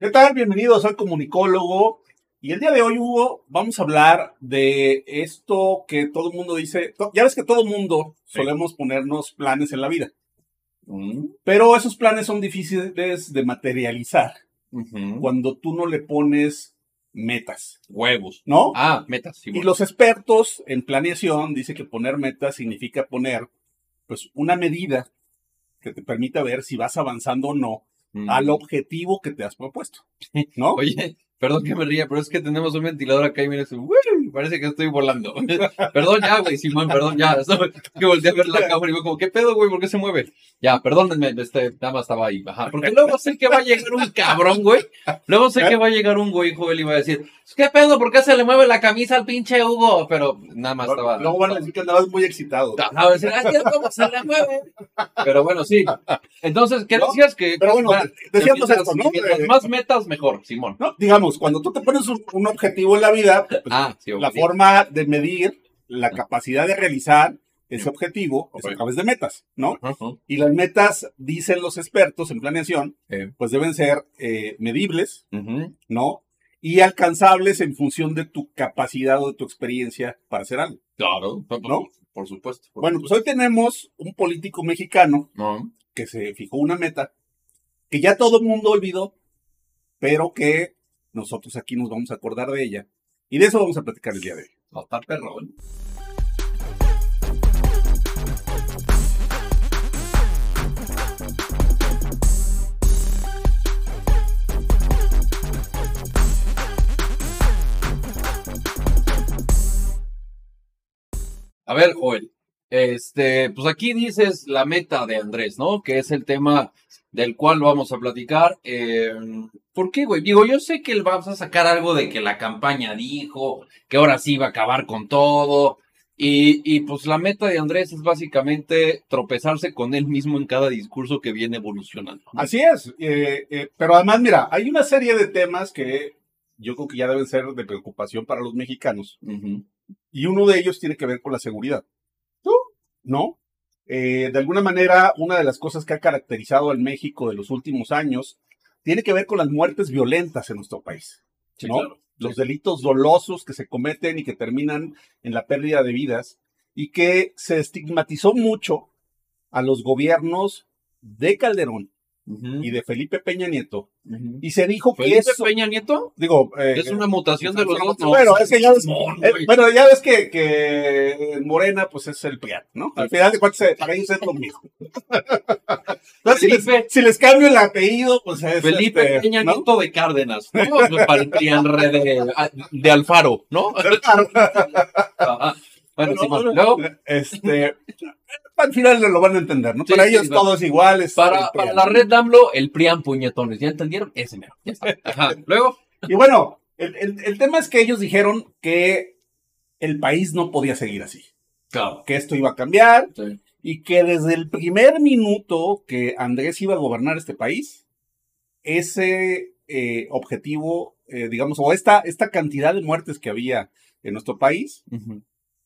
¿Qué tal? Bienvenidos, soy comunicólogo. Y el día de hoy, Hugo, vamos a hablar de esto que todo el mundo dice. Ya ves que todo el mundo Sí. solemos ponernos planes en la vida, Mm, pero esos planes son difíciles de materializar cuando tú no le pones metas, Huevos. ¿no? Ah, metas. sí, y los expertos en planeación dicen que poner metas significa poner, pues, una medida que te permita ver si vas avanzando o no Mm. al objetivo que te has propuesto, ¿no? Oye, perdón que me ría, pero es que tenemos un ventilador acá y mira, parece que estoy volando. perdón ya, güey, Simón, perdón ya. que volteé a ver la cámara y digo, como, ¿qué pedo, güey? ¿Por qué se mueve? Ya, perdónenme, este, nada más estaba ahí. Ajá. Porque luego sé que va a llegar un cabrón, güey. Luego sé que va a llegar un güey joven y va a decir, ¿qué pedo? ¿Por qué se le mueve la camisa al pinche Hugo? Pero nada más estaba. Luego van a decir que andabas muy excitado. A ver, decir, "Ay, ¿cómo se le mueve? Pero bueno, sí. Entonces, ¿qué decías que? Pero bueno, decíamos esto, ¿no? mientras Eh, más metas, mejor, Simón. ¿no? Digamos, cuando tú te pones un, un objetivo en la vida, pues, Ah, sí, la forma de medir la capacidad de realizar ese objetivo es Ok. a través de metas, ¿no? Ajá. Y las metas, dicen los expertos en planeación, Eh, pues deben ser eh, medibles. ¿no? Y alcanzables en función de tu capacidad o de tu experiencia para hacer algo. Claro, ¿No? por supuesto. por Bueno, pues hoy tenemos un político mexicano No. que se fijó una meta que ya todo el mundo olvidó, pero que nosotros aquí nos vamos a acordar de ella. Y de eso vamos a platicar el día de hoy. No, está perrón. A ver, Joel, este, pues aquí dices la meta de Andrés, ¿no? Que es el tema del cual vamos a platicar. Eh, ¿Por qué, güey? Digo, yo sé que él va a sacar algo de que la campaña dijo, que ahora sí va a acabar con todo. Y, y pues la meta de Andrés es básicamente tropezarse con él mismo en cada discurso que viene evolucionando. ¿no? Así es, eh, eh, pero además, mira, hay una serie de temas que yo creo que ya deben ser de preocupación para los mexicanos. Y uno de ellos tiene que ver con la seguridad. ¿No? Eh, de alguna manera, una de las cosas que ha caracterizado al México de los últimos años tiene que ver con las muertes violentas en nuestro país. Sí, ¿no? claro. Los delitos dolosos que se cometen y que terminan en la pérdida de vidas y que se estigmatizó mucho a los gobiernos de Calderón Y de Felipe Peña Nieto. Y se dijo que ¿Felipe eso, Peña Nieto? digo, eh, Es una mutación de los dos. no. bueno, es que ya ves, eh, bueno, ya ves que, que en Morena, pues es el PRIAN, ¿no? Al final de cuentas, eh, para ellos es lo mismo. Entonces, si, les, Felipe- si les cambio el apellido, pues es. Felipe este, Peña ¿no? Nieto de Cárdenas, ¿no? Pues Para el de, de Alfaro, ¿no? Ajá. Bueno, Bueno, Simón, bueno, luego, Este, al final lo van a entender, ¿no? Sí, para sí, ellos va. todo es igual. es para, la red AMLO, el PRIAN puñetones, ¿ya entendieron? Ese mero, ya está. Ajá. Luego, Y bueno, el, el- el tema es que ellos dijeron que el país no podía seguir así, claro. que esto iba a cambiar Sí. y que desde el primer minuto que Andrés iba a gobernar este país, ese eh, objetivo, eh, digamos, o esta, esta cantidad de muertes que había en nuestro país,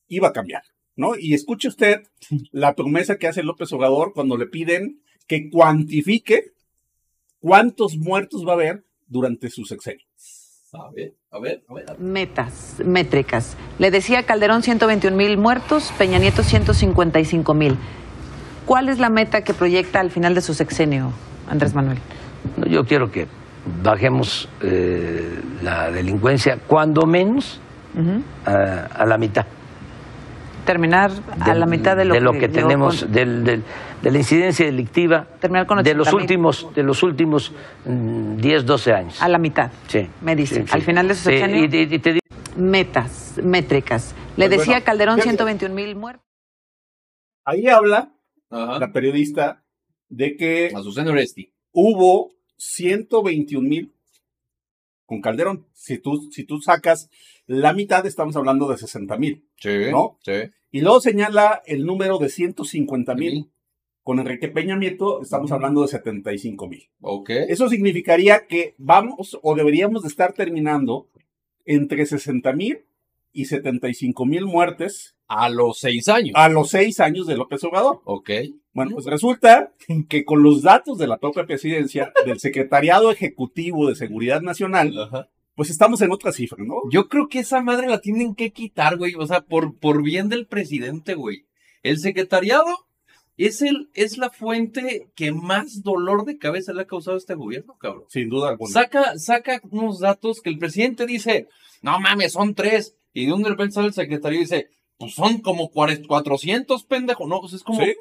iba a cambiar, ¿no? Y escuche usted la promesa que hace López Obrador cuando le piden que cuantifique cuántos muertos va a haber durante su sexenio. A ver, a ver, a ver. a ver. Metas, métricas. Le decía Calderón 121 mil muertos, Peña Nieto 155 mil. ¿Cuál es la meta que proyecta al final de su sexenio, Andrés Manuel? Yo quiero que bajemos eh, la delincuencia cuando menos a, a la mitad. Terminar a del- la mitad de lo, que, llegó tenemos, con- del- del- de la incidencia delictiva Terminar con de los 80,000. últimos de los últimos mm, 10, 12 años. A la mitad. Sí, Me dice, sí, sí. al final de su Sí, sexenio. y- y- y te digo, Metas, métricas. Le Pues decía bueno, Calderón fíjate. 121 mil muertos. Ahí habla Ajá. la periodista de que Azucena Oresti. hubo 121 mil con Calderón. Si tú, si tú sacas la mitad, estamos hablando de 60 mil. Sí. ¿No? Sí. Y luego señala el número de 150 mil. Con Enrique Peña Nieto estamos hablando de 75 mil. Ok. Eso significaría que vamos o deberíamos de estar terminando entre 60 mil y 75 mil muertes A los seis años. a los seis años de López Obrador. Ok. Bueno, pues resulta que con los datos de la propia presidencia, del Secretariado Ejecutivo de Seguridad Nacional, Ajá. pues estamos en otra cifra, ¿no? Yo creo que esa madre la tienen que quitar, güey. O sea, por, por bien del presidente, güey. El secretariado es, el, es la fuente que más dolor de cabeza le ha causado a este gobierno, cabrón. Sin duda alguna. Saca, saca unos datos que el presidente dice, no mames, son tres. Y de un repente sale el secretario y dice, pues son como cuare- 400, pendejo. No, pues es como, Sí.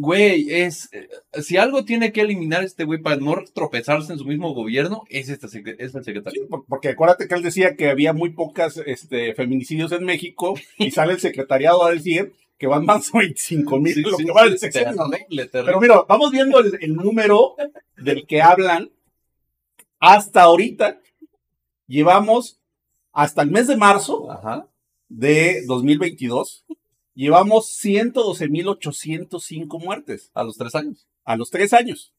Güey, es, eh, si algo tiene que eliminar este güey para no tropezarse en su mismo gobierno, es, este, secre- es el Sí, porque acuérdate que él decía que había muy pocas este, feminicidios en México y sale el secretariado a decir que van más de 25 mil Sí. Pero mira, vamos viendo el, el número del que hablan. Hasta ahorita llevamos, hasta el mes de marzo Ajá. de 2022, llevamos 112.805 muertes A los tres años. a los tres años.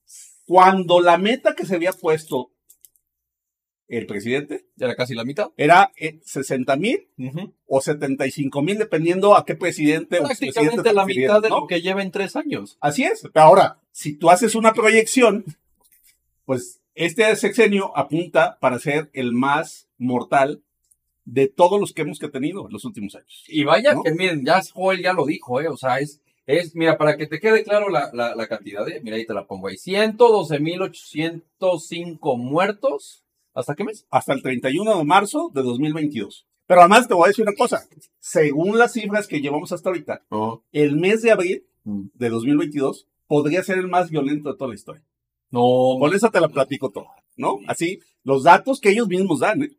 Cuando la meta que se había puesto el presidente Ya era casi la mitad. era 60 mil o 75 mil, dependiendo a qué presidente o Prácticamente te la mitad de ¿no? lo que lleva en tres años. Así es. Ahora, si tú haces una proyección, pues este sexenio apunta para ser el más mortal de todos los que hemos que tenido en los últimos años. Y vaya ¿No? que miren, ya Joel ya lo dijo, ¿eh? O sea, es, es mira, para que te quede claro la, la, la cantidad, ¿eh? Mira, ahí te la pongo ahí. 112.805 muertos. ¿Hasta qué mes? Hasta el 31 de marzo de 2022. Pero además te voy a decir una cosa. Según las cifras que llevamos hasta ahorita, el mes de abril Mm. de 2022 podría ser el más violento de toda la historia. No, Con eso te la platico todo, ¿no? Así, los datos que ellos mismos dan, ¿eh?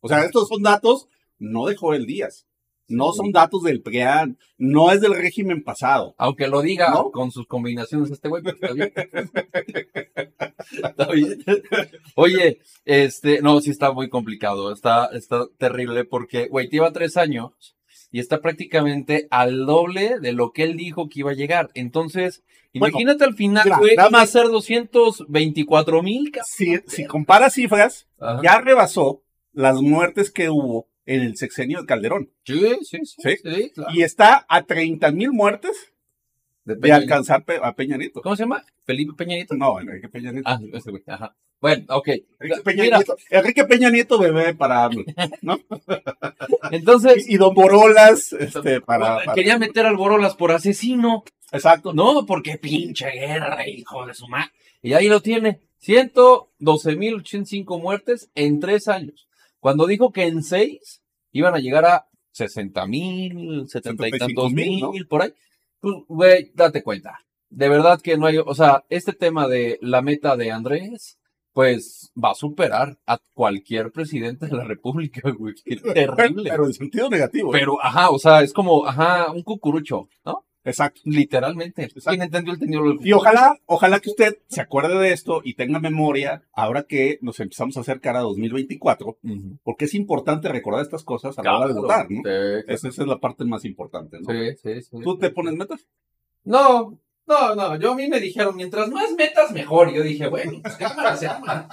O sea, estos son datos no de Joel Díaz, no son datos del PRIAN, no es del régimen pasado. Aunque lo diga ¿No? con sus combinaciones este güey, está bien. Está bien. Oye, este, no, sí está muy complicado, está, está terrible porque, güey, lleva tres años y está prácticamente al doble de lo que él dijo que iba a llegar. Entonces, Bueno, imagínate al final, güey, va a ser 224 mil. Si, si comparas cifras, ya rebasó las muertes que hubo en el sexenio de Calderón. Sí, sí, sí, ¿Sí? sí, claro. Y está a 30 mil muertes De alcanzar Pe- a Peña Nieto. ¿Cómo se llama? Felipe Peña Nieto. No, Enrique Peña Nieto. Ah, ese güey, ajá. Bueno, ok. Enrique Peña, Mira, Nieto. Enrique Peña Nieto bebé para AMLO, ¿no? entonces, Y, y Don Borolas, este, para, para- quería meter al Borolas por asesino. Exacto. No, porque pinche guerra, hijo de su madre. Y ahí lo tiene. 112.085 muertes en tres años. Cuando dijo que en seis iban a llegar a 60.000, 70 y tantos 75,000, mil, por ahí. Pues, güey, date cuenta. De verdad que no hay, o sea, este tema de la meta de Andrés, pues va a superar a cualquier presidente de la República, güey. Qué terrible. pero en sentido negativo. ¿eh? Pero, ajá, o sea, es como, ajá, un cucurucho, ¿no? Exacto. Literalmente. Exacto. ¿Quién entendió el tendido? Y ojalá, ojalá que usted se acuerde de esto y tenga memoria ahora que nos empezamos a acercar a 2024, Ujú. porque es importante recordar estas cosas a la hora de votar, ¿no? Sí, Esa, esa es la parte más importante, ¿no? sí, sí, sí. ¿Tú te pones metas? No, no, no. Yo a mí me dijeron, mientras más metas, mejor. Y yo dije, bueno, pues cámara, se arma.